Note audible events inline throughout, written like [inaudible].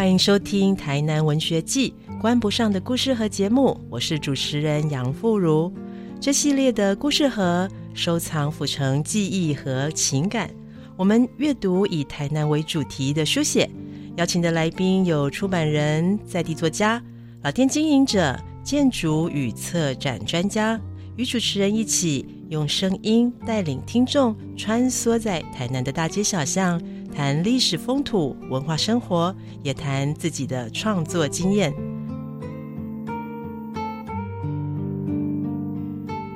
欢迎收听《台南文学季》关不上的故事盒节目，我是主持人杨富如。这系列的故事盒收藏府城记忆和情感，我们阅读以台南为主题的书写。邀请的来宾有出版人、在地作家、老店经营者、建筑与策展专家，与主持人一起用声音带领听众穿梭在台南的大街小巷。谈历史风土文化生活，也谈自己的创作经验。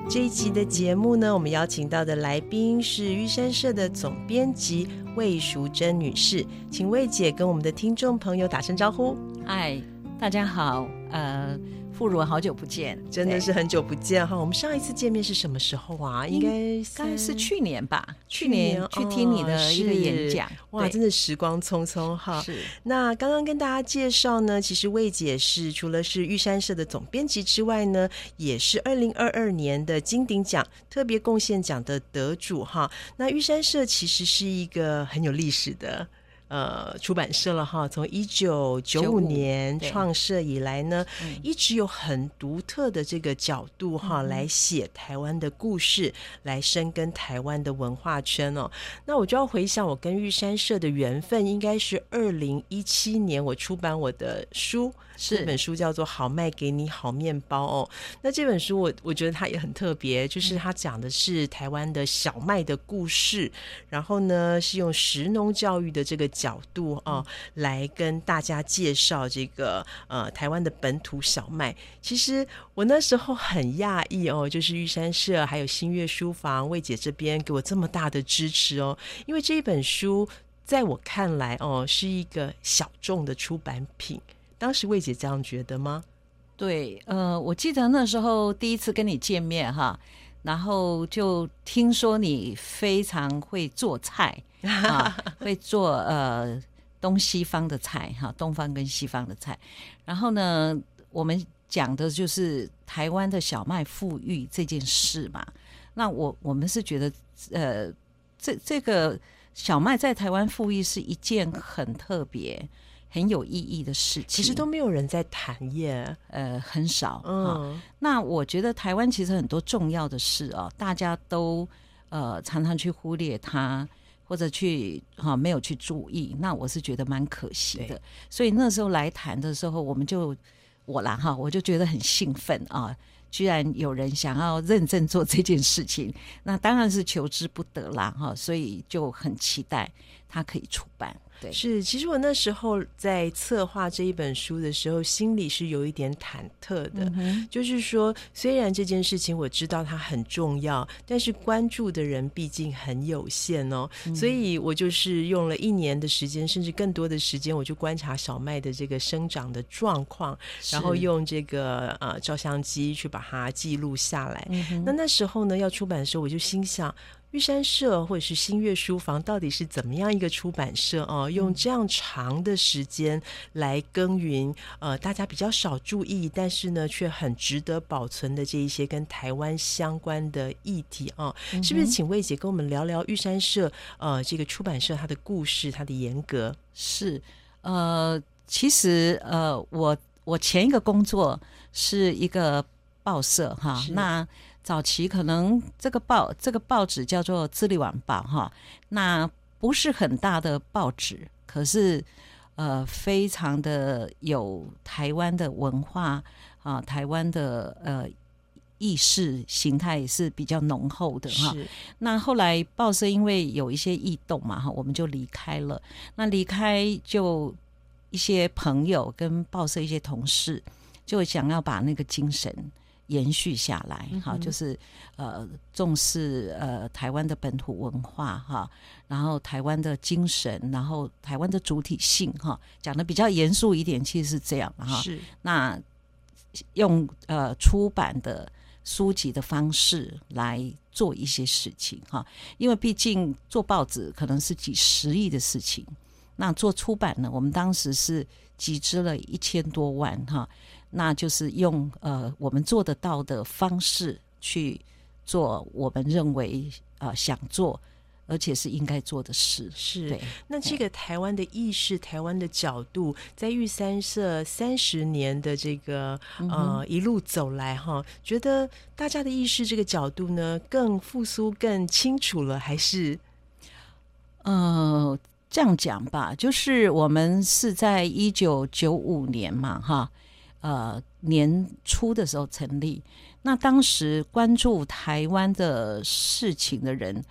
这一集的节目呢，我们邀请到的来宾是玉山社的总编辑魏淑珍女士，请魏姐跟我们的听众朋友打声招呼。嗨，大家好，呃。傅如，好久不见，真的是很久不见哈。我们上一次见面是什么时候啊？应该该是去年吧。去年去听你的一个演讲，哇，真的时光匆匆哈。是。那刚刚跟大家介绍呢，其实魏姐是除了是玉山社的总编辑之外呢，也是二零二二年的金鼎奖特别贡献奖的得主哈。那玉山社其实是一个很有历史的。呃，出版社了哈，从一九九五年创设以来呢，一直有很独特的这个角度哈，来写台湾的故事，来深耕台湾的文化圈哦。那我就要回想我跟玉山社的缘分，应该是二零一七年我出版我的书。这本书叫做《好卖给你好面包》哦。那这本书我我觉得它也很特别，就是它讲的是台湾的小麦的故事，然后呢是用食农教育的这个角度啊来跟大家介绍这个呃台湾的本土小麦。其实我那时候很讶异哦，就是玉山社还有新月书房魏姐这边给我这么大的支持哦，因为这一本书在我看来哦是一个小众的出版品。当时魏姐这样觉得吗？对，呃，我记得那时候第一次跟你见面哈，然后就听说你非常会做菜啊，[laughs] 会做呃东西方的菜哈，东方跟西方的菜。然后呢，我们讲的就是台湾的小麦富裕这件事嘛。那我我们是觉得，呃，这这个小麦在台湾富裕是一件很特别。很有意义的事情，其实都没有人在谈耶，呃，很少。嗯，那我觉得台湾其实很多重要的事啊，大家都呃常常去忽略它，或者去哈没有去注意。那我是觉得蛮可惜的。所以那时候来谈的时候，我们就我啦哈，我就觉得很兴奋啊，居然有人想要认真做这件事情，那当然是求之不得啦哈，所以就很期待他可以出版。是，其实我那时候在策划这一本书的时候，心里是有一点忐忑的。就是说，虽然这件事情我知道它很重要，但是关注的人毕竟很有限哦。所以我就是用了一年的时间，甚至更多的时间，我就观察小麦的这个生长的状况，然后用这个呃照相机去把它记录下来。那那时候呢，要出版的时候，我就心想。玉山社或者是新月书房到底是怎么样一个出版社哦？用这样长的时间来耕耘，呃，大家比较少注意，但是呢，却很值得保存的这一些跟台湾相关的议题啊，是不是？请魏姐跟我们聊聊玉山社呃这个出版社它的故事，它的严格是呃，其实呃，我我前一个工作是一个报社哈，那。早期可能这个报这个报纸叫做《智利晚报》哈，那不是很大的报纸，可是呃，非常的有台湾的文化啊，台湾的呃意识形态是比较浓厚的哈。那后来报社因为有一些异动嘛哈，我们就离开了。那离开就一些朋友跟报社一些同事就想要把那个精神。延续下来，哈，就是呃重视呃台湾的本土文化哈，然后台湾的精神，然后台湾的主体性哈，讲的比较严肃一点，其实是这样哈。是那用呃出版的书籍的方式来做一些事情哈，因为毕竟做报纸可能是几十亿的事情，那做出版呢，我们当时是集资了一千多万哈。那就是用呃我们做得到的方式去做，我们认为呃想做而且是应该做的事。是，那这个台湾的意识、台湾的角度，在玉山社三十年的这个呃一路走来哈，觉得大家的意识这个角度呢，更复苏、更清楚了，还是？呃，这样讲吧，就是我们是在一九九五年嘛，哈，呃，年初的时候成立。那当时关注台湾的事情的人，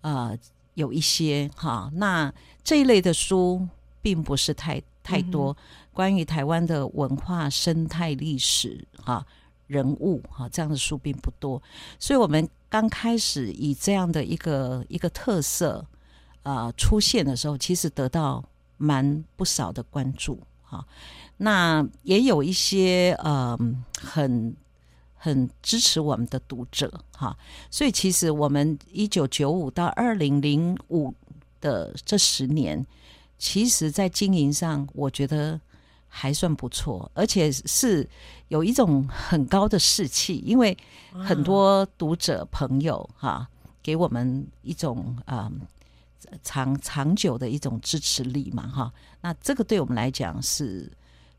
呃，有一些哈。那这一类的书并不是太太多，关于台湾的文化、生态、历史、哈人物哈这样的书并不多。所以我们刚开始以这样的一个一个特色啊出现的时候，其实得到蛮不少的关注哈。那也有一些呃很。很支持我们的读者哈，所以其实我们一九九五到二零零五的这十年，其实在经营上我觉得还算不错，而且是有一种很高的士气，因为很多读者朋友哈给我们一种啊长长久的一种支持力嘛哈，那这个对我们来讲是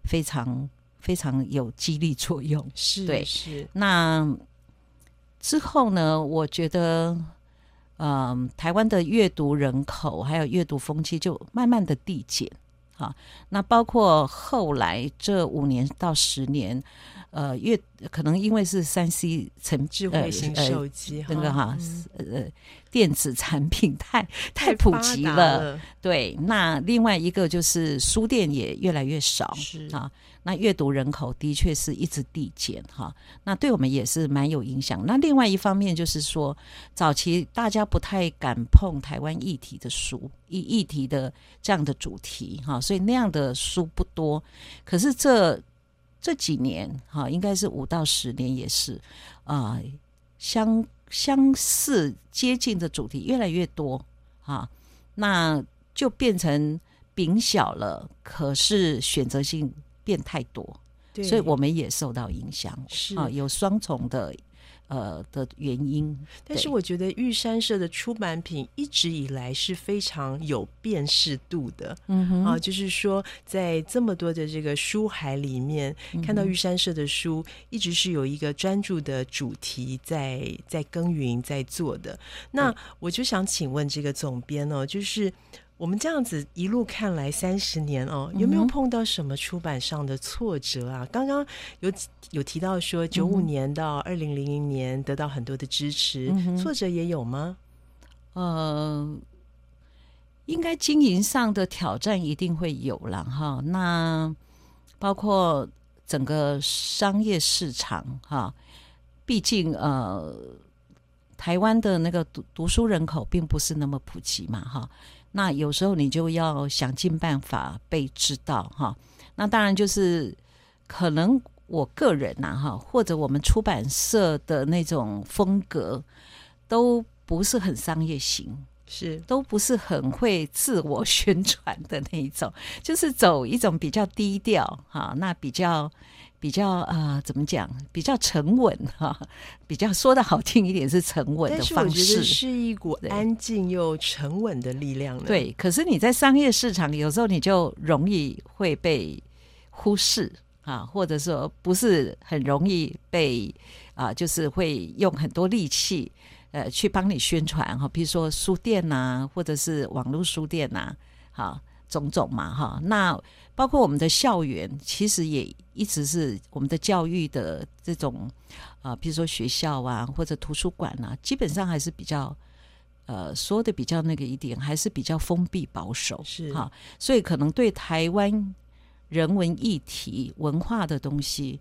非常。非常有激励作用，是对是。那之后呢？我觉得，嗯，台湾的阅读人口还有阅读风气就慢慢的递减。啊，那包括后来这五年到十年，呃，越可能因为是三 C 成智慧型手机那个哈，呃，电子产品太太普及了。对，那另外一个就是书店也越来越少，是啊。那阅读人口的确是一直递减哈，那对我们也是蛮有影响。那另外一方面就是说，早期大家不太敢碰台湾议题的书，议议题的这样的主题哈，所以那样的书不多。可是这这几年哈，应该是五到十年也是啊，相相似接近的主题越来越多啊，那就变成饼小了，可是选择性。变太多，所以我们也受到影响，是啊，有双重的呃的原因。但是我觉得玉山社的出版品一直以来是非常有辨识度的，嗯哼啊，就是说在这么多的这个书海里面，看到玉山社的书，一直是有一个专注的主题在在耕耘在做的。那我就想请问这个总编哦，就是。我们这样子一路看来三十年哦，有没有碰到什么出版上的挫折啊？刚刚有有提到说九五年到二零零零年得到很多的支持，挫折也有吗？呃，应该经营上的挑战一定会有了哈。那包括整个商业市场哈，毕竟呃，台湾的那个读读书人口并不是那么普及嘛哈。那有时候你就要想尽办法被知道哈。那当然就是可能我个人呐哈，或者我们出版社的那种风格都不是很商业型，是都不是很会自我宣传的那一种，就是走一种比较低调哈，那比较。比较啊，怎么讲？比较沉稳哈，比较说的好听一点是沉稳的方式，是一股安静又沉稳的力量。对，可是你在商业市场，有时候你就容易会被忽视啊，或者说不是很容易被啊，就是会用很多力气呃去帮你宣传哈，比如说书店呐，或者是网络书店呐，好。种种嘛，哈，那包括我们的校园，其实也一直是我们的教育的这种啊，比如说学校啊，或者图书馆啊，基本上还是比较呃说的比较那个一点，还是比较封闭保守，是哈，所以可能对台湾人文议题、文化的东西，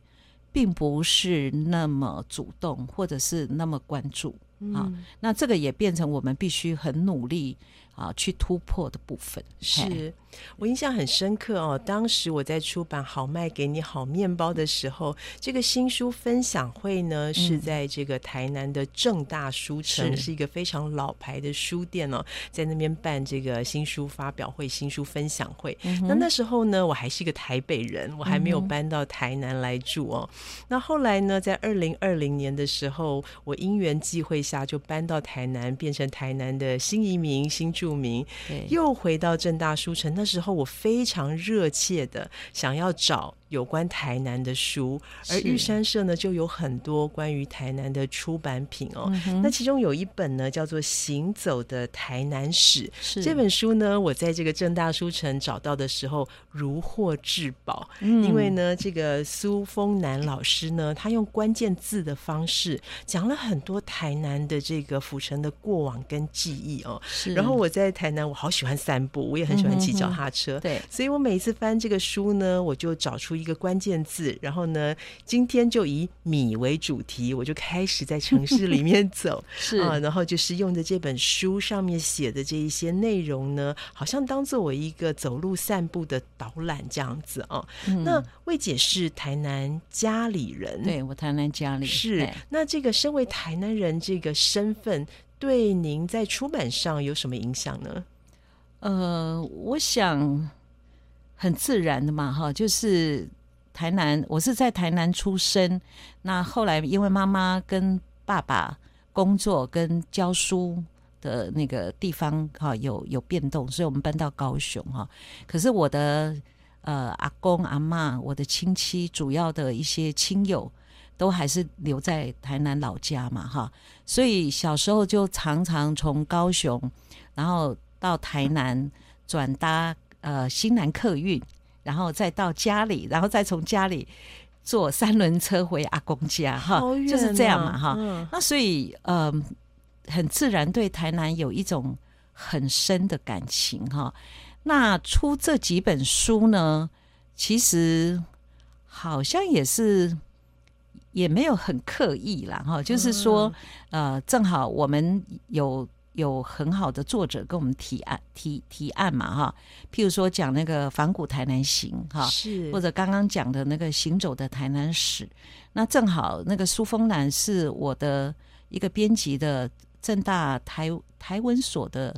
并不是那么主动，或者是那么关注啊。那这个也变成我们必须很努力。啊，去突破的部分。是我印象很深刻哦，当时我在出版《好卖给你好面包》的时候，这个新书分享会呢是在这个台南的正大书城，是一个非常老牌的书店哦，在那边办这个新书发表会、新书分享会。那那时候呢，我还是一个台北人，我还没有搬到台南来住哦。那后来呢，在二零二零年的时候，我因缘际会下就搬到台南，变成台南的新移民、新住民，又回到正大书城。那时候我非常热切的想要找。有关台南的书，而玉山社呢就有很多关于台南的出版品哦。那其中有一本呢叫做《行走的台南史》，这本书呢我在这个正大书城找到的时候如获至宝，因为呢这个苏峰南老师呢他用关键字的方式讲了很多台南的这个府城的过往跟记忆哦。然后我在台南我好喜欢散步，我也很喜欢骑脚踏车，对，所以我每次翻这个书呢，我就找出。一个关键字，然后呢，今天就以米为主题，我就开始在城市里面走，[laughs] 是啊，然后就是用着这本书上面写的这一些内容呢，好像当做我一个走路散步的导览这样子啊。那魏姐是台南家里人，对我台南家里是。那这个身为台南人这个身份，对您在出版上有什么影响呢？呃，我想。很自然的嘛，哈，就是台南，我是在台南出生。那后来因为妈妈跟爸爸工作跟教书的那个地方哈有有变动，所以我们搬到高雄哈。可是我的呃阿公阿妈，我的亲戚主要的一些亲友都还是留在台南老家嘛，哈。所以小时候就常常从高雄，然后到台南转搭。呃，新南客运，然后再到家里，然后再从家里坐三轮车回阿公家，哈，就是这样嘛，哈。那所以，呃，很自然对台南有一种很深的感情，哈。那出这几本书呢，其实好像也是也没有很刻意啦，哈。就是说，呃，正好我们有。有很好的作者跟我们提案提提案嘛哈，譬如说讲那个仿古台南行哈，是。或者刚刚讲的那个行走的台南史，那正好那个苏峰南是我的一个编辑的正大台台文所的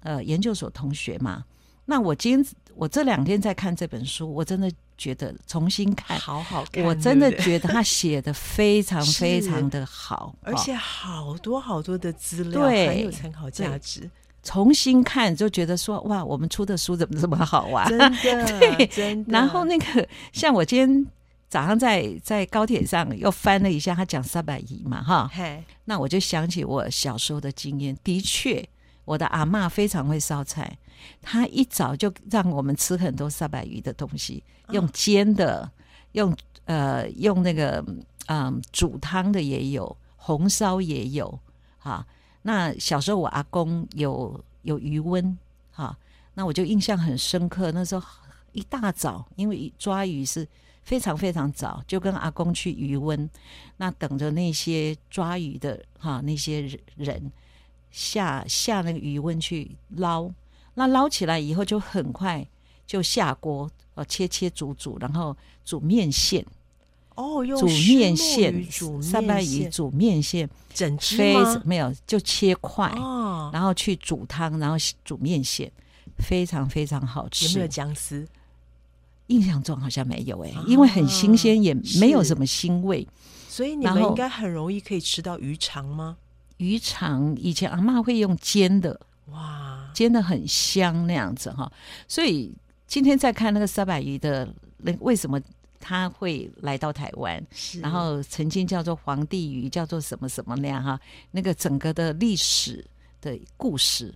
呃研究所同学嘛，那我今天我这两天在看这本书，我真的。觉得重新看，好好看，我真的觉得他写的非常 [laughs] 非常的好，而且好多好多的资料，很有参考价值。重新看就觉得说，哇，我们出的书怎么这么好玩？真的，[laughs] 真的。然后那个，像我今天早上在在高铁上又翻了一下，他讲三百亿嘛，哈，那我就想起我小时候的经验，的确，我的阿妈非常会烧菜。她一早就让我们吃很多沙白鱼的东西，用煎的，用呃用那个嗯煮汤的也有，红烧也有哈。那小时候我阿公有有余温哈，那我就印象很深刻。那时候一大早，因为抓鱼是非常非常早，就跟阿公去鱼温，那等着那些抓鱼的哈那些人下下那个鱼温去捞。那捞起来以后就很快就下锅，呃，切切煮煮，然后煮面线。哦，用煮面线，煮三白鱼煮面线，整只吗？没有，就切块，然后去煮汤，然后煮面线，非常非常好吃。有没有姜丝？印象中好像没有诶，因为很新鲜，也没有什么腥味。所以你们应该很容易可以吃到鱼肠吗？鱼肠以前阿妈会用煎的。哇，煎的很香那样子哈，所以今天在看那个三百鱼的，那为什么他会来到台湾？然后曾经叫做皇帝鱼，叫做什么什么那样哈，那个整个的历史的故事，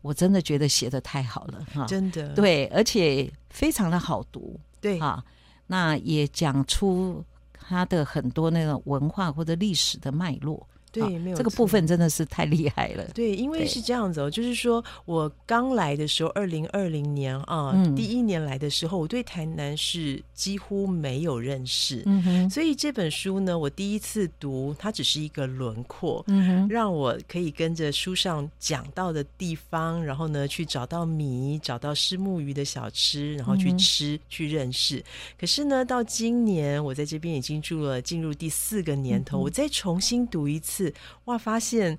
我真的觉得写的太好了哈，真的对，而且非常的好读，对哈，那也讲出它的很多那个文化或者历史的脉络。对，没有这个部分真的是太厉害了。对，因为是这样子哦，就是说我刚来的时候，二零二零年啊，第一年来的时候，我对台南是几乎没有认识。嗯哼，所以这本书呢，我第一次读，它只是一个轮廓，嗯哼，让我可以跟着书上讲到的地方，然后呢，去找到米，找到虱目鱼的小吃，然后去吃，去认识。可是呢，到今年我在这边已经住了进入第四个年头，我再重新读一次，哇，发现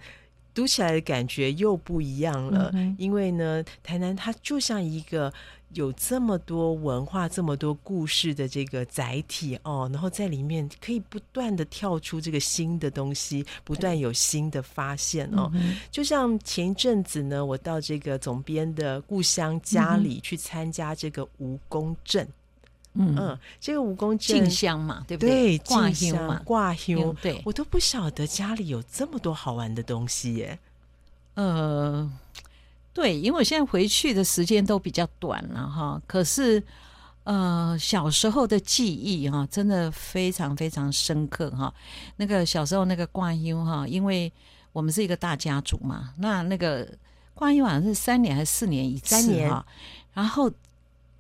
读起来的感觉又不一样了。因为呢，台南它就像一个有这么多文化、这么多故事的这个载体哦，然后在里面可以不断的跳出这个新的东西，不断有新的发现哦。就像前一阵子呢，我到这个总编的故乡家里去参加这个蜈蚣阵。嗯这个蜈蚣进香嘛，对不对？对挂香嘛，挂香。对，我都不晓得家里有这么多好玩的东西耶。呃，对，因为我现在回去的时间都比较短了哈。可是，呃，小时候的记忆哈，真的非常非常深刻哈。那个小时候那个挂香哈，因为我们是一个大家族嘛，那那个挂香好像是三年还是四年一次哈，然后。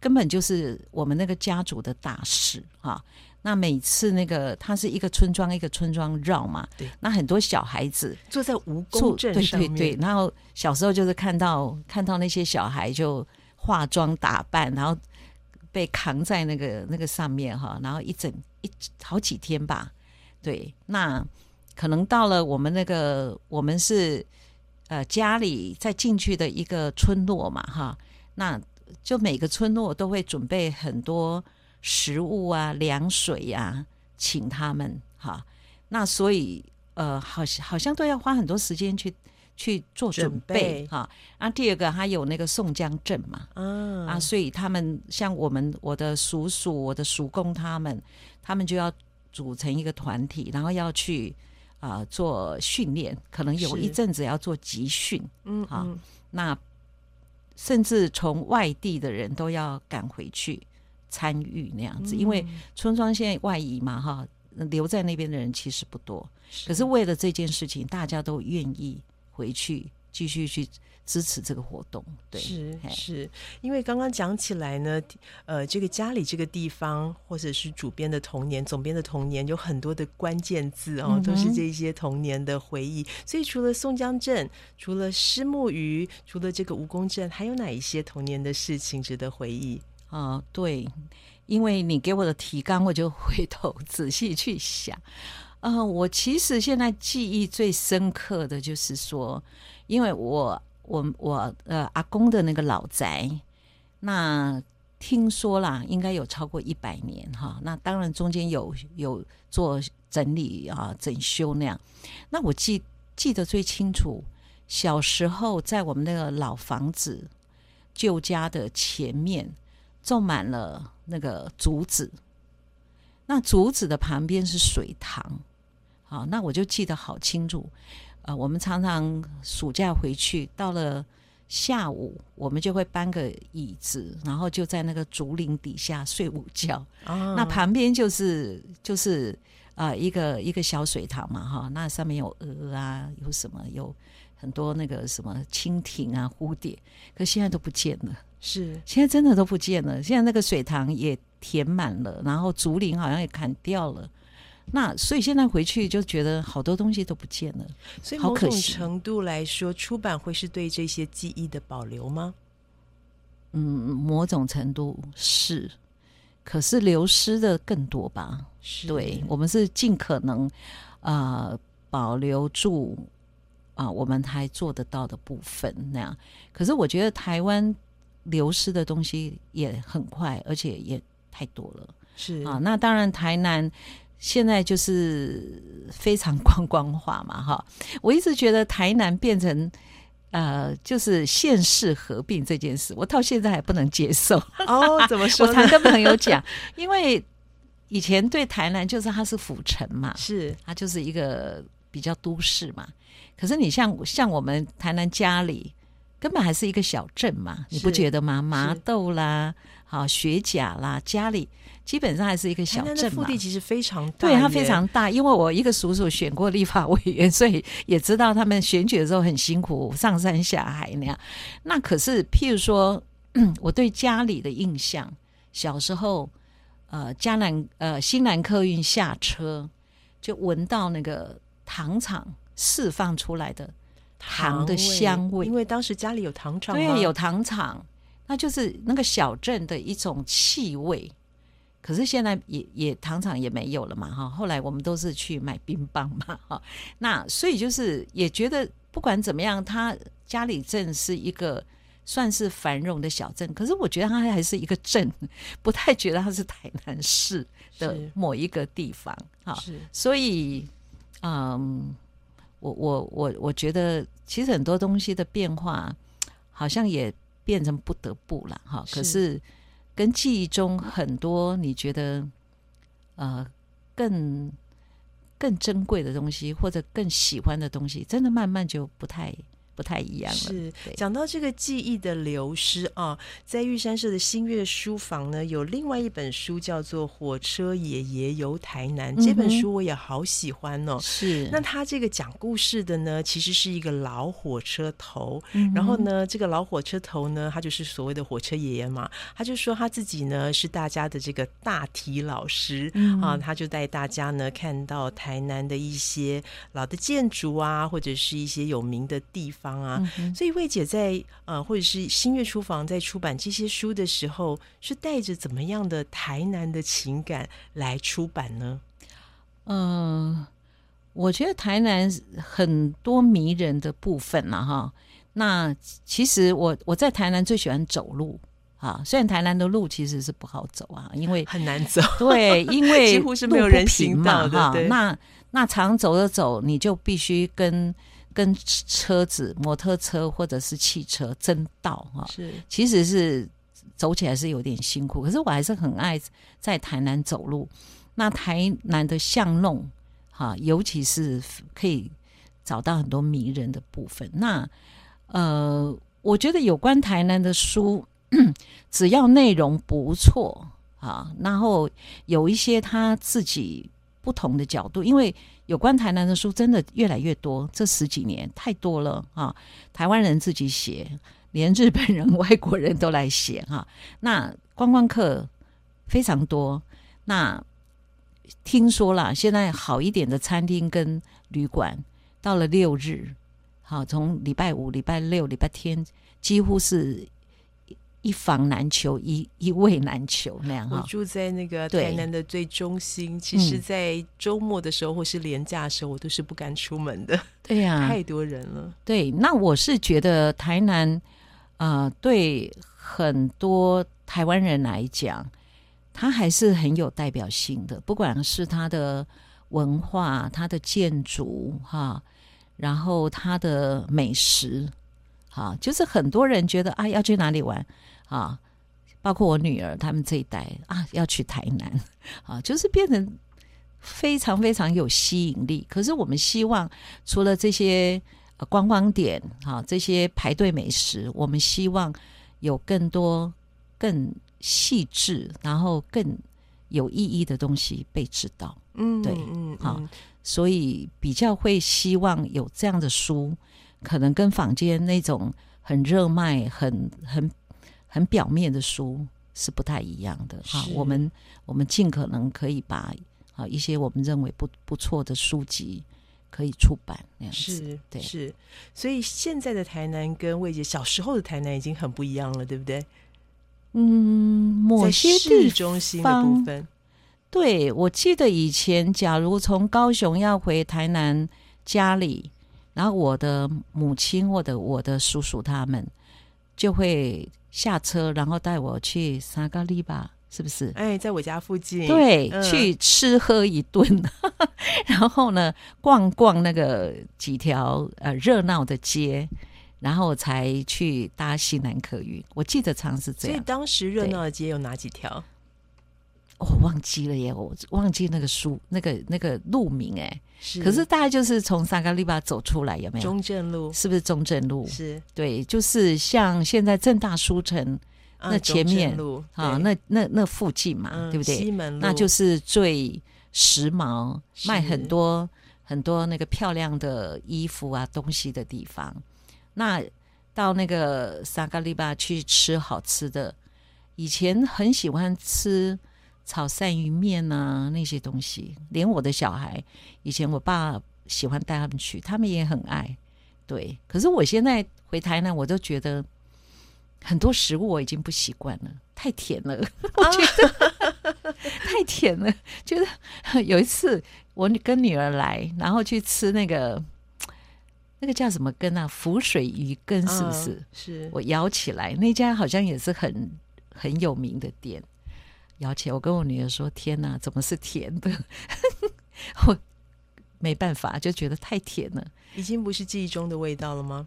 根本就是我们那个家族的大事哈。那每次那个，它是一个村庄一个村庄绕嘛，对。那很多小孩子坐在蜈蚣阵上面，对对对。然后小时候就是看到看到那些小孩就化妆打扮，然后被扛在那个那个上面哈，然后一整一好几天吧。对，那可能到了我们那个我们是呃家里再进去的一个村落嘛哈，那。就每个村落都会准备很多食物啊、凉水呀，请他们哈。那所以呃，好像好像都要花很多时间去去做准备哈。啊，第二个还有那个宋江镇嘛，嗯啊，所以他们像我们我的叔叔、我的叔公他们，他们就要组成一个团体，然后要去啊做训练，可能有一阵子要做集训，嗯啊，那。甚至从外地的人都要赶回去参与那样子，因为村庄现在外移嘛，哈，留在那边的人其实不多。可是为了这件事情，大家都愿意回去继续去。支持这个活动，对，是是，因为刚刚讲起来呢，呃，这个家里这个地方，或者是主编的童年、总编的童年，有很多的关键字哦，都是这些童年的回忆。所以除了宋江镇，除了虱目鱼，除了这个蜈蚣镇，还有哪一些童年的事情值得回忆啊？对，因为你给我的提纲，我就回头 [laughs] 仔细去想。嗯，我其实现在记忆最深刻的就是说，因为我。我我呃阿公的那个老宅，那听说啦，应该有超过一百年哈。那当然中间有有做整理啊、整修那样。那我记记得最清楚，小时候在我们那个老房子旧家的前面种满了那个竹子，那竹子的旁边是水塘。好，那我就记得好清楚。呃，我们常常暑假回去，到了下午，我们就会搬个椅子，然后就在那个竹林底下睡午觉。那旁边就是就是啊，一个一个小水塘嘛，哈，那上面有鹅啊，有什么有很多那个什么蜻蜓啊、蝴蝶，可现在都不见了。是，现在真的都不见了。现在那个水塘也填满了，然后竹林好像也砍掉了。那所以现在回去就觉得好多东西都不见了，所以某种程度来说，出版会是对这些记忆的保留吗？嗯，某种程度是，可是流失的更多吧？是对，我们是尽可能啊保留住啊我们还做得到的部分那样。可是我觉得台湾流失的东西也很快，而且也太多了。是啊，那当然台南。现在就是非常观光化嘛，哈！[laughs] 我一直觉得台南变成呃，就是县市合并这件事，我到现在还不能接受。[laughs] 哦，怎么说？[laughs] 我常跟朋友讲，因为以前对台南就是它是府城嘛，是它就是一个比较都市嘛。可是你像像我们台南家里，根本还是一个小镇嘛，你不觉得吗？麻豆啦，好学甲啦，家里基本上还是一个小镇嘛。腹地其实非常大，对它非常大。因为我一个叔叔选过立法委员，所以也知道他们选举的时候很辛苦，上山下海那样。那可是，譬如说，我对家里的印象，小时候，呃，嘉南呃新南客运下车，就闻到那个糖厂释放出来的糖的香味，因为当时家里有糖厂，对，有糖厂。那就是那个小镇的一种气味，可是现在也也糖厂也没有了嘛哈。后来我们都是去买冰棒嘛哈。那所以就是也觉得不管怎么样，他家里镇是一个算是繁荣的小镇，可是我觉得它还是一个镇，不太觉得它是台南市的某一个地方哈。是，所以嗯，我我我我觉得其实很多东西的变化好像也。变成不得不了哈，可是跟记忆中很多你觉得呃更更珍贵的东西，或者更喜欢的东西，真的慢慢就不太。不太一样了。是讲到这个记忆的流失啊，在玉山社的新月书房呢，有另外一本书叫做《火车爷爷游台南》。这本书我也好喜欢哦。是，那他这个讲故事的呢，其实是一个老火车头。然后呢，这个老火车头呢，他就是所谓的火车爷爷嘛。他就说他自己呢是大家的这个大体老师啊，他就带大家呢看到台南的一些老的建筑啊，或者是一些有名的地方。方啊，所以魏姐在呃，或者是新月书房在出版这些书的时候，是带着怎么样的台南的情感来出版呢？嗯，我觉得台南很多迷人的部分了哈。那其实我我在台南最喜欢走路啊，虽然台南的路其实是不好走啊，因为很难走，对，因为 [laughs] 几乎是没有人行道的。那那常走着走，你就必须跟。跟车子、摩托车或者是汽车争道哈，是其实是走起来是有点辛苦，可是我还是很爱在台南走路。那台南的巷弄哈，尤其是可以找到很多迷人的部分。那呃，我觉得有关台南的书，[clears throat] 只要内容不错啊，然后有一些他自己不同的角度，因为。有关台南的书真的越来越多，这十几年太多了啊！台湾人自己写，连日本人、外国人都来写哈。那观光客非常多。那听说了，现在好一点的餐厅跟旅馆，到了六日，好从礼拜五、礼拜六、礼拜天，几乎是。一房难求，一一位难求那样我住在那个台南的最中心，其实，在周末的时候或是连假的时候，我都是不敢出门的。对呀，[laughs] 太多人了。对，那我是觉得台南，呃，对很多台湾人来讲，它还是很有代表性的，不管是它的文化、它的建筑，哈，然后它的美食，哈，就是很多人觉得啊，要去哪里玩。啊，包括我女儿他们这一代啊，要去台南啊，就是变成非常非常有吸引力。可是我们希望，除了这些观光点啊，这些排队美食，我们希望有更多更细致，然后更有意义的东西被知道。嗯，对，嗯，好，所以比较会希望有这样的书，可能跟坊间那种很热卖、很很。很表面的书是不太一样的哈，我们我们尽可能可以把啊一些我们认为不不错的书籍可以出版那样子，对，是，所以现在的台南跟魏姐小时候的台南已经很不一样了，对不对？嗯，某些市中心的部分，对我记得以前，假如从高雄要回台南家里，然后我的母亲或者我的叔叔他们就会。下车，然后带我去沙咖喱吧，是不是？哎，在我家附近。对，去吃喝一顿，[laughs] 然后呢，逛逛那个几条呃热闹的街，然后才去搭西南客运。我记得常是这样。所以当时热闹的街有哪几条？我忘记了耶，我忘记那个书那个那个路名哎。是。可是大概就是从萨嘎利巴走出来，有没有？中正路是不是中正路？是。对，就是像现在正大书城那前面啊，那那那附近嘛，对不对？西门那就是最时髦，卖很多很多那个漂亮的衣服啊东西的地方。那到那个萨嘎利巴去吃好吃的，以前很喜欢吃炒鳝鱼面啊那些东西，连我的小孩，以前我爸喜欢带他们去，他们也很爱。对，可是我现在回台南，我都觉得很多食物我已经不习惯了，太甜了，[laughs] 我觉得 [laughs] 太甜了。觉得 [laughs] 有一次我跟女儿来，然后去吃那个那个叫什么根啊，浮水鱼根是不是？是我舀起来，那家好像也是很很有名的店，咬起来，我跟我女儿说：“天哪，怎么是甜的？” [laughs] 我。没办法，就觉得太甜了，已经不是记忆中的味道了吗？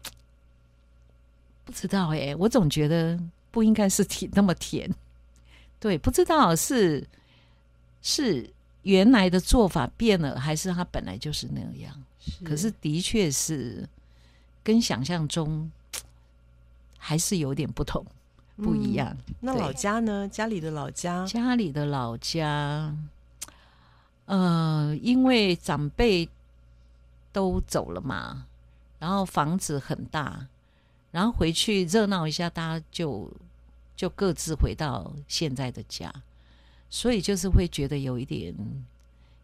不知道哎，我总觉得不应该是甜那么甜。对，不知道是是原来的做法变了，还是它本来就是那样。可是的确是跟想象中还是有点不同，不一样。那老家呢？家里的老家，家里的老家。呃，因为长辈都走了嘛，然后房子很大，然后回去热闹一下，大家就就各自回到现在的家，所以就是会觉得有一点，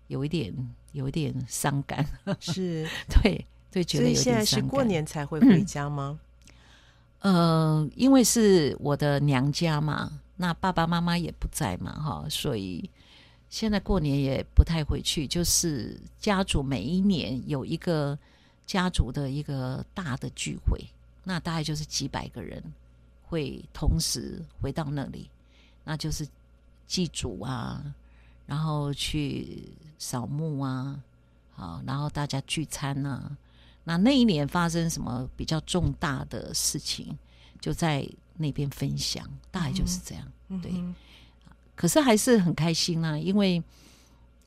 有一点，有一点伤感。是，[laughs] 对对，觉得现在是过年才会回家吗？呃，因为是我的娘家嘛，那爸爸妈妈也不在嘛，哈，所以。现在过年也不太回去，就是家族每一年有一个家族的一个大的聚会，那大概就是几百个人会同时回到那里，那就是祭祖啊，然后去扫墓啊，好，然后大家聚餐啊。那那一年发生什么比较重大的事情，就在那边分享，大概就是这样，对。可是还是很开心啊，因为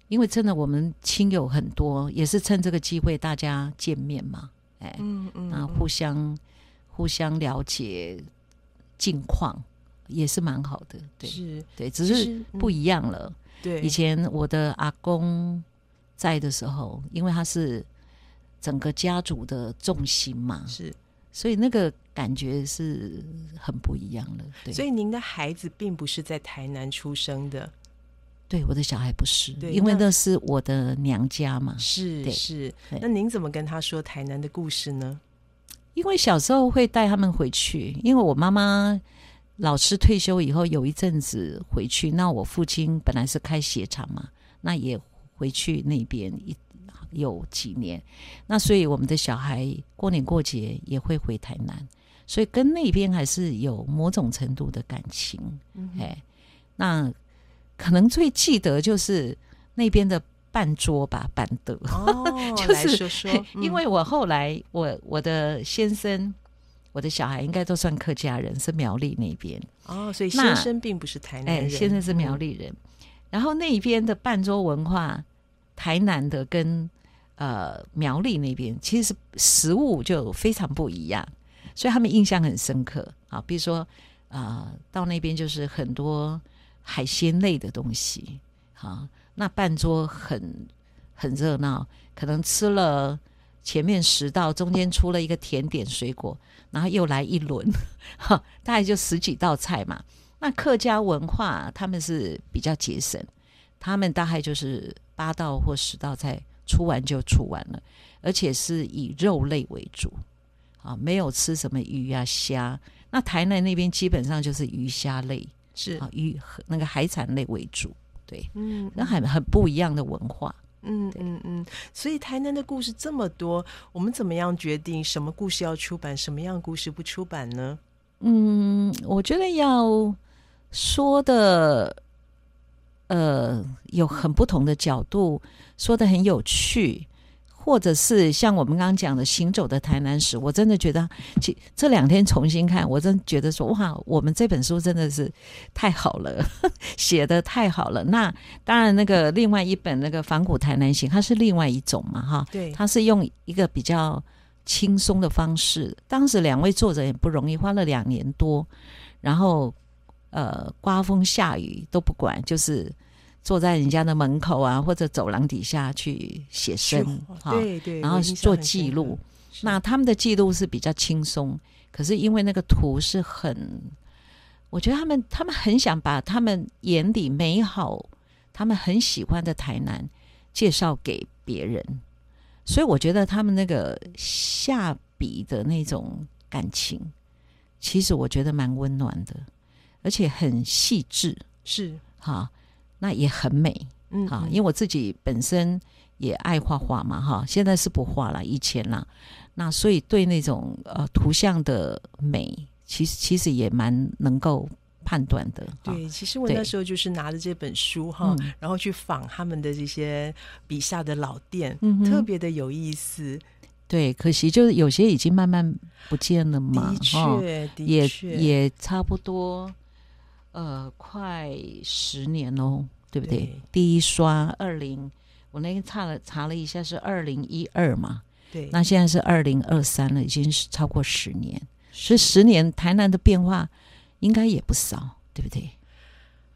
因为真的我们亲友很多，也是趁这个机会大家见面嘛，哎，嗯嗯，那，互相互相了解近况也是蛮好的，对，是，对，只是不一样了。对，以前我的阿公在的时候，因为他是整个家族的重心嘛，是。所以那个感觉是很不一样的。对，所以您的孩子并不是在台南出生的，对，我的小孩不是，因为那是我的娘家嘛。是是，那您怎么跟他说台南的故事呢？因为小时候会带他们回去，因为我妈妈老师退休以后有一阵子回去，那我父亲本来是开鞋厂嘛，那也回去那边一。有几年，那所以我们的小孩过年过节也会回台南，所以跟那边还是有某种程度的感情。哎，那可能最记得就是那边的半桌吧，板德哦，[laughs] 就是因为我后来我我的先生，我的小孩应该都算客家人，是苗栗那边哦，所以先生并不是台南人，先生是苗栗人。然后那边的半桌文化，台南的跟呃，苗栗那边其实食物就非常不一样，所以他们印象很深刻啊。比如说，啊，到那边就是很多海鲜类的东西，好，那半桌很很热闹，可能吃了前面十道，中间出了一个甜点水果，然后又来一轮，哈，大概就十几道菜嘛。那客家文化他们是比较节省，他们大概就是八道或十道菜。出完就出完了，而且是以肉类为主，啊，没有吃什么鱼啊虾。那台南那边基本上就是鱼虾类，是啊，鱼那个海产类为主，对，嗯，那很很不一样的文化，嗯嗯嗯。所以台南的故事这么多，我们怎么样决定什么故事要出版，什么样故事不出版呢？嗯，我觉得要说的。呃，有很不同的角度说的很有趣，或者是像我们刚刚讲的《行走的台南史》，我真的觉得，这这两天重新看，我真觉得说，哇，我们这本书真的是太好了，[laughs] 写的太好了。那当然，那个另外一本那个《仿古台南行》，它是另外一种嘛，哈，对，它是用一个比较轻松的方式。当时两位作者也不容易，花了两年多，然后呃刮风下雨都不管，就是坐在人家的门口啊或者走廊底下去写生，哈对对，然后做记录。那他们的记录是比较轻松，可是因为那个图是很，我觉得他们他们很想把他们眼里美好、他们很喜欢的台南介绍给别人，所以我觉得他们那个下笔的那种感情，其实我觉得蛮温暖的，而且很细致，是哈，那也很美，嗯，哈，因为我自己本身也爱画画嘛，哈，现在是不画了，以前啦。那所以对那种呃图像的美，其实其实也蛮能够判断的。对，其实我那时候就是拿着这本书哈，然后去访他们的这些笔下的老店，嗯特别的有意思。对，可惜就是有些已经慢慢不见了嘛。的确，也也差不多，呃，快十年喽，对不对？第一刷二零，我那天查了查了一下，是二零一二嘛。对，那现在是二零二三了，已经是超过十年，所以十年台南的变化应该也不少，对不对？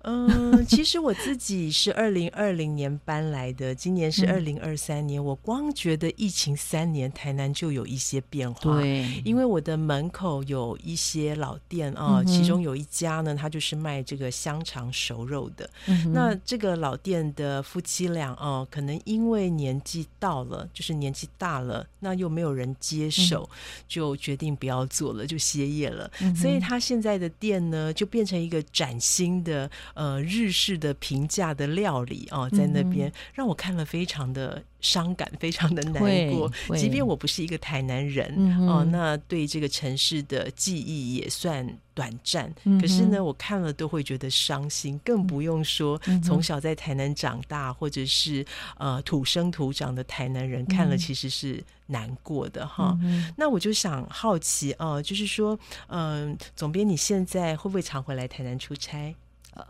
嗯，[laughs] 其实我自己是二零二零年搬来的，今年是二零二三年。我光觉得疫情三年，台南就有一些变化。对，因为我的门口有一些老店啊，其中有一家呢，它就是卖这个香肠熟肉的。那这个老店的夫妻俩啊，可能因为年纪到了，就是年纪大了，那又没有人接手，就决定不要做了，就歇业了。所以他现在的店呢，就变成一个崭新的。呃，日式的平价的料理哦，在那边让我看了非常的伤感，非常的难过。即便我不是一个台南人哦，那对这个城市的记忆也算短暂。可是呢，我看了都会觉得伤心，更不用说从小在台南长大，或者是呃土生土长的台南人看了其实是难过的哈。那我就想好奇哦，就是说，嗯，总编你现在会不会常回来台南出差？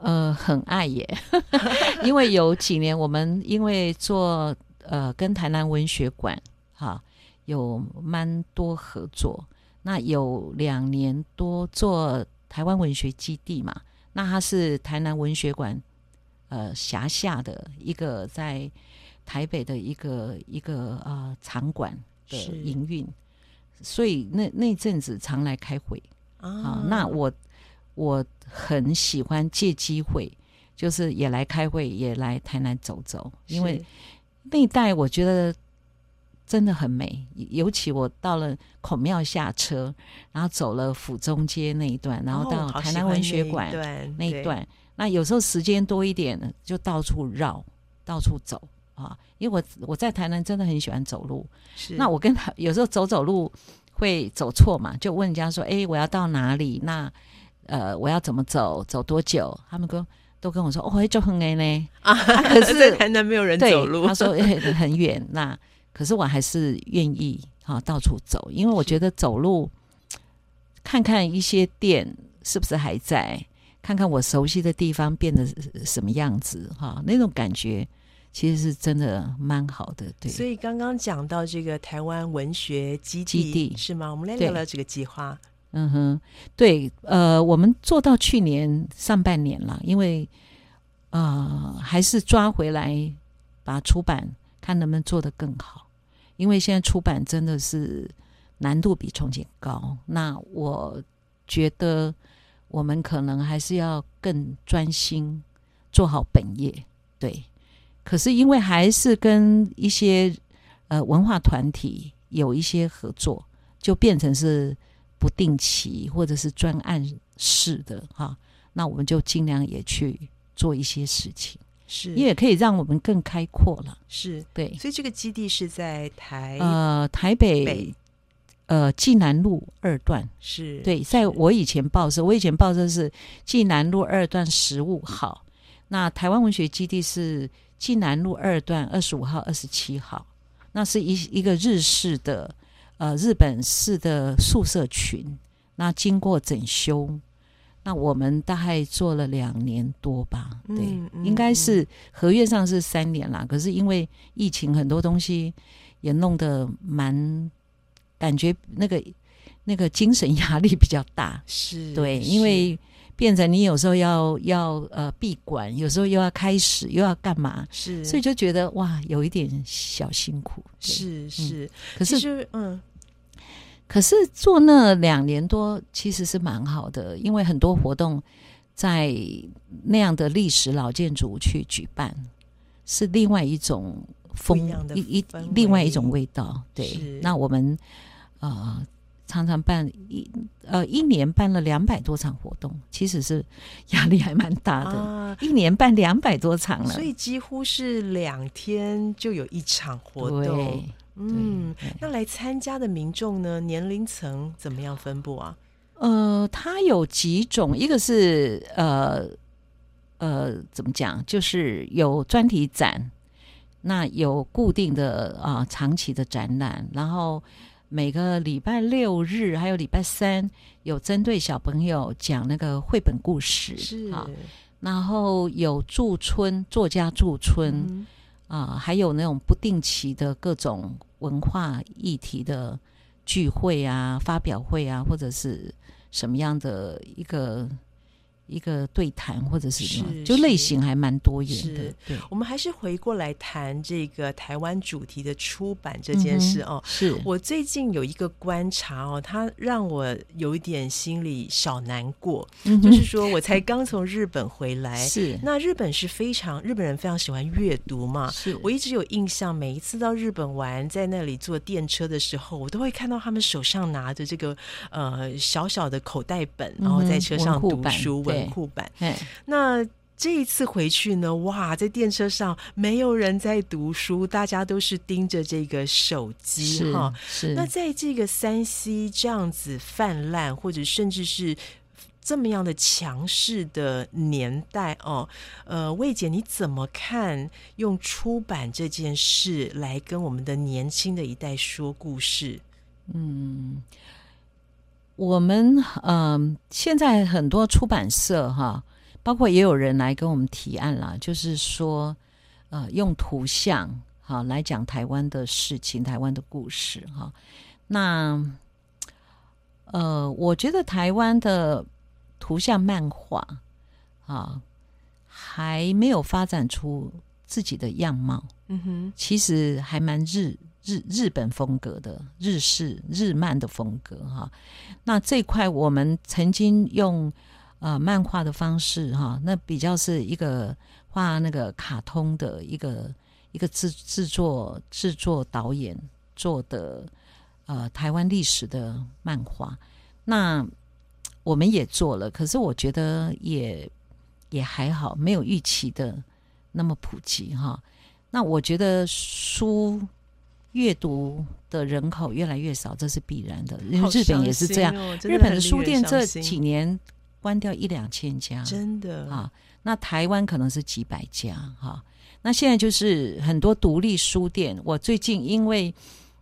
呃，很爱耶，[laughs] 因为有几年我们因为做呃跟台南文学馆哈有蛮多合作，那有两年多做台湾文学基地嘛，那它是台南文学馆呃辖下的一个在台北的一个一个呃场馆的营运，所以那那阵子常来开会。啊，那我。我很喜欢借机会，就是也来开会，也来台南走走，因为那一带我觉得真的很美。尤其我到了孔庙下车，然后走了府中街那一段，然后到台南文学馆那一段，那有时候时间多一点，就到处绕，到处走啊。因为我我在台南真的很喜欢走路，那我跟他有时候走走路会走错嘛，就问人家说：“哎，我要到哪里？”那呃，我要怎么走？走多久？他们跟都跟我说，哦，会走很远呢。[laughs] 啊，可是 [laughs] 台南没有人走路。他说很远，那可是我还是愿意哈到处走，因为我觉得走路看看一些店是不是还在，看看我熟悉的地方变得什么样子哈，那种感觉其实是真的蛮好的。对，所以刚刚讲到这个台湾文学基地是吗？我们来聊聊这个计划。嗯哼，对，呃，我们做到去年上半年了，因为呃，还是抓回来把出版看能不能做得更好，因为现在出版真的是难度比从前高。那我觉得我们可能还是要更专心做好本业，对。可是因为还是跟一些呃文化团体有一些合作，就变成是。不定期或者是专案式的哈，那我们就尽量也去做一些事情，是，也可以让我们更开阔了。是对，所以这个基地是在台呃台北呃济南路二段，是对，在我以前报社，我以前报社是济南路二段十五号，那台湾文学基地是济南路二段二十五号、二十七号，那是一一个日式的。呃，日本式的宿舍群，那经过整修，那我们大概做了两年多吧，对，应该是合约上是三年啦。可是因为疫情，很多东西也弄得蛮，感觉那个那个精神压力比较大，[laughs] 是对，因为。变成你有时候要要呃闭馆，有时候又要开始，又要干嘛？是，所以就觉得哇，有一点小辛苦。是是，可是嗯，可是做那两年多其实是蛮好的，因为很多活动在那样的历史老建筑去举办，是另外一种风一一另外一种味道。对，那我们呃。常常办一呃一年办了两百多场活动，其实是压力还蛮大的。一年办两百多场了，所以几乎是两天就有一场活动。嗯，那来参加的民众呢，年龄层怎么样分布啊？呃，它有几种，一个是呃呃怎么讲，就是有专题展，那有固定的啊长期的展览，然后。每个礼拜六日还有礼拜三有针对小朋友讲那个绘本故事是啊，然后有驻村作家驻村啊，还有那种不定期的各种文化议题的聚会啊、发表会啊，或者是什么样的一个。一个对谈或者是什么，就类型还蛮多元的。对，我们还是回过来谈这个台湾主题的出版这件事哦。是我最近有一个观察哦，它让我有一点心里小难过。就是说我才刚从日本回来，[laughs] 是那日本是非常日本人非常喜欢阅读嘛。是我一直有印象，每一次到日本玩，在那里坐电车的时候，我都会看到他们手上拿着这个呃小小的口袋本，然后在车上读书。库版，那这一次回去呢？哇，在电车上没有人在读书，大家都是盯着这个手机哈。是那在这个三 C 这样子泛滥，或者甚至是这么样的强势的年代哦，呃，魏姐你怎么看用出版这件事来跟我们的年轻的一代说故事？嗯。我们嗯，现在很多出版社哈，包括也有人来跟我们提案啦，就是说，呃，用图像哈来讲台湾的事情、台湾的故事哈。那呃，我觉得台湾的图像漫画啊，还没有发展出自己的样貌。嗯哼，其实还蛮日。日日本风格的日式日漫的风格哈，那这块我们曾经用呃漫画的方式哈，那比较是一个画那个卡通的一个一个制制作制作导演做的呃台湾历史的漫画，那我们也做了，可是我觉得也也还好，没有预期的那么普及哈。那我觉得书。阅读的人口越来越少，这是必然的。因为日本也是这样，日本的书店这几年关掉一两千家，真的啊。那台湾可能是几百家哈。那现在就是很多独立书店。我最近因为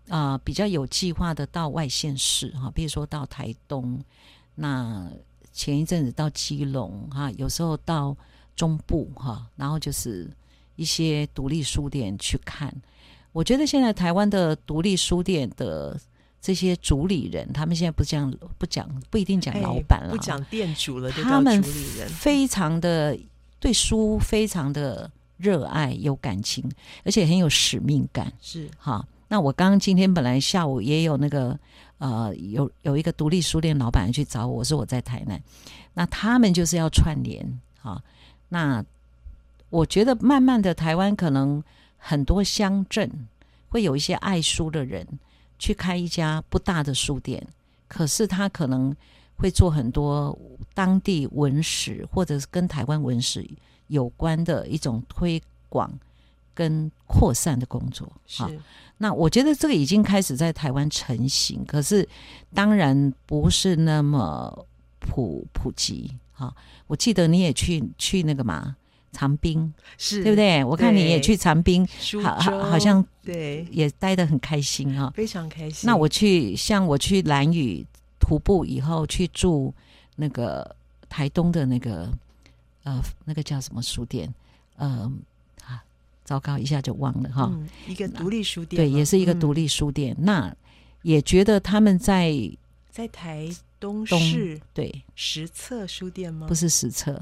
啊比较有计划的到外县市哈，比如说到台东，那前一阵子到基隆哈，有时候到中部哈，然后就是一些独立书店去看。我觉得现在台湾的独立书店的这些主理人，他们现在不讲不讲不一定讲老板了，不讲店主了，他们非常的对书非常的热爱有感情，而且很有使命感。是哈，那我刚刚今天本来下午也有那个呃有有一个独立书店老板去找我，说我在台南，那他们就是要串联哈。那我觉得慢慢的台湾可能。很多乡镇会有一些爱书的人去开一家不大的书店，可是他可能会做很多当地文史或者是跟台湾文史有关的一种推广跟扩散的工作。是，那我觉得这个已经开始在台湾成型，可是当然不是那么普普及。哈，我记得你也去去那个嘛。长滨是对不对？我看你也去长滨，好好好像对，也待得很开心哈，非常开心。那我去，像我去蓝屿徒步以后，去住那个台东的那个呃，那个叫什么书店？呃，啊，糟糕，一下就忘了哈。一个独立书店，对，也是一个独立书店。那也觉得他们在在台东市对实测书店吗？不是实测，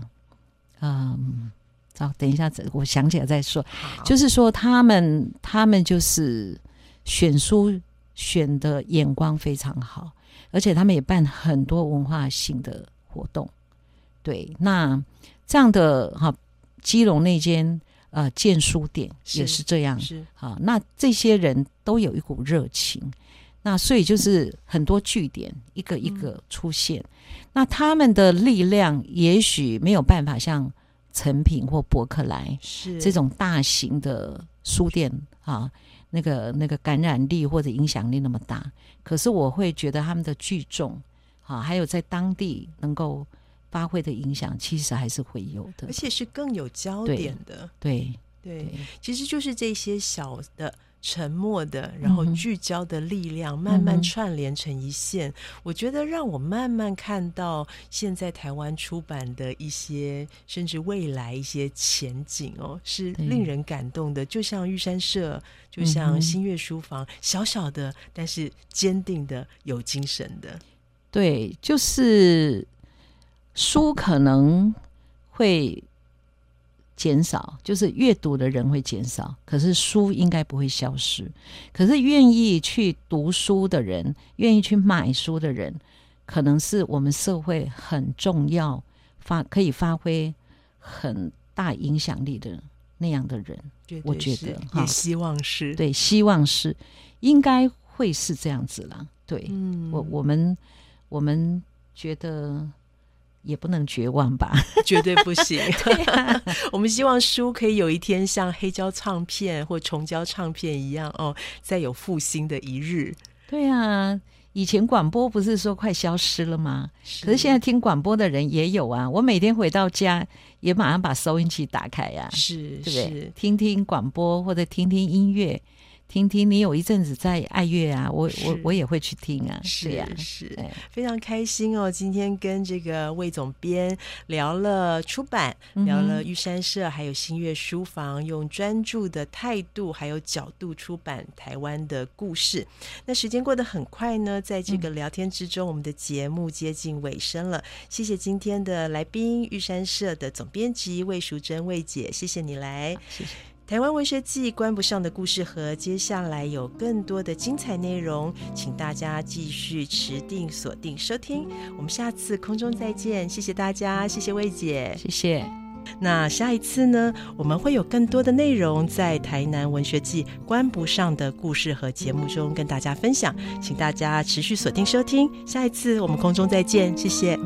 嗯，好，等一下，我想起来再说。就是说，他们他们就是选书选的眼光非常好，而且他们也办很多文化性的活动。对，那这样的哈，基隆那间呃建书店也是这样，是好，那这些人都有一股热情。那所以就是很多据点一个一个出现，那他们的力量也许没有办法像成品或博客来是这种大型的书店啊，那个那个感染力或者影响力那么大。可是我会觉得他们的聚众啊，还有在当地能够发挥的影响，其实还是会有的，而且是更有焦点的。对对，其实就是这些小的。沉默的，然后聚焦的力量，慢慢串联成一线。我觉得让我慢慢看到现在台湾出版的一些，甚至未来一些前景哦，是令人感动的。就像玉山社，就像新月书房，小小的，但是坚定的，有精神的。对，就是书可能会。减少就是阅读的人会减少，可是书应该不会消失。可是愿意去读书的人，愿意去买书的人，可能是我们社会很重要、发可以发挥很大影响力的那样的人。我觉得也希望是对，希望是应该会是这样子了。对，嗯，我我们我们觉得。也不能绝望吧，[laughs] 绝对不行。[laughs] [laughs] 我们希望书可以有一天像黑胶唱片或重胶唱片一样哦，再有复兴的一日。对啊，以前广播不是说快消失了吗？可是现在听广播的人也有啊。我每天回到家也马上把收音机打开呀，是，对不对？听听广播或者听听音乐。听听你有一阵子在爱乐啊，我我我也会去听啊，是呀，是，非常开心哦。今天跟这个魏总编聊了出版，聊了玉山社，还有新月书房，用专注的态度还有角度出版台湾的故事。那时间过得很快呢，在这个聊天之中，我们的节目接近尾声了。谢谢今天的来宾，玉山社的总编辑魏淑珍魏姐，谢谢你来，谢谢。台湾文学季关不上的故事盒，接下来有更多的精彩内容，请大家继续持定锁定收听。我们下次空中再见，谢谢大家，谢谢魏姐，谢谢。那下一次呢，我们会有更多的内容在台南文学季关不上的故事和节目中跟大家分享，请大家持续锁定收听。下一次我们空中再见，谢谢。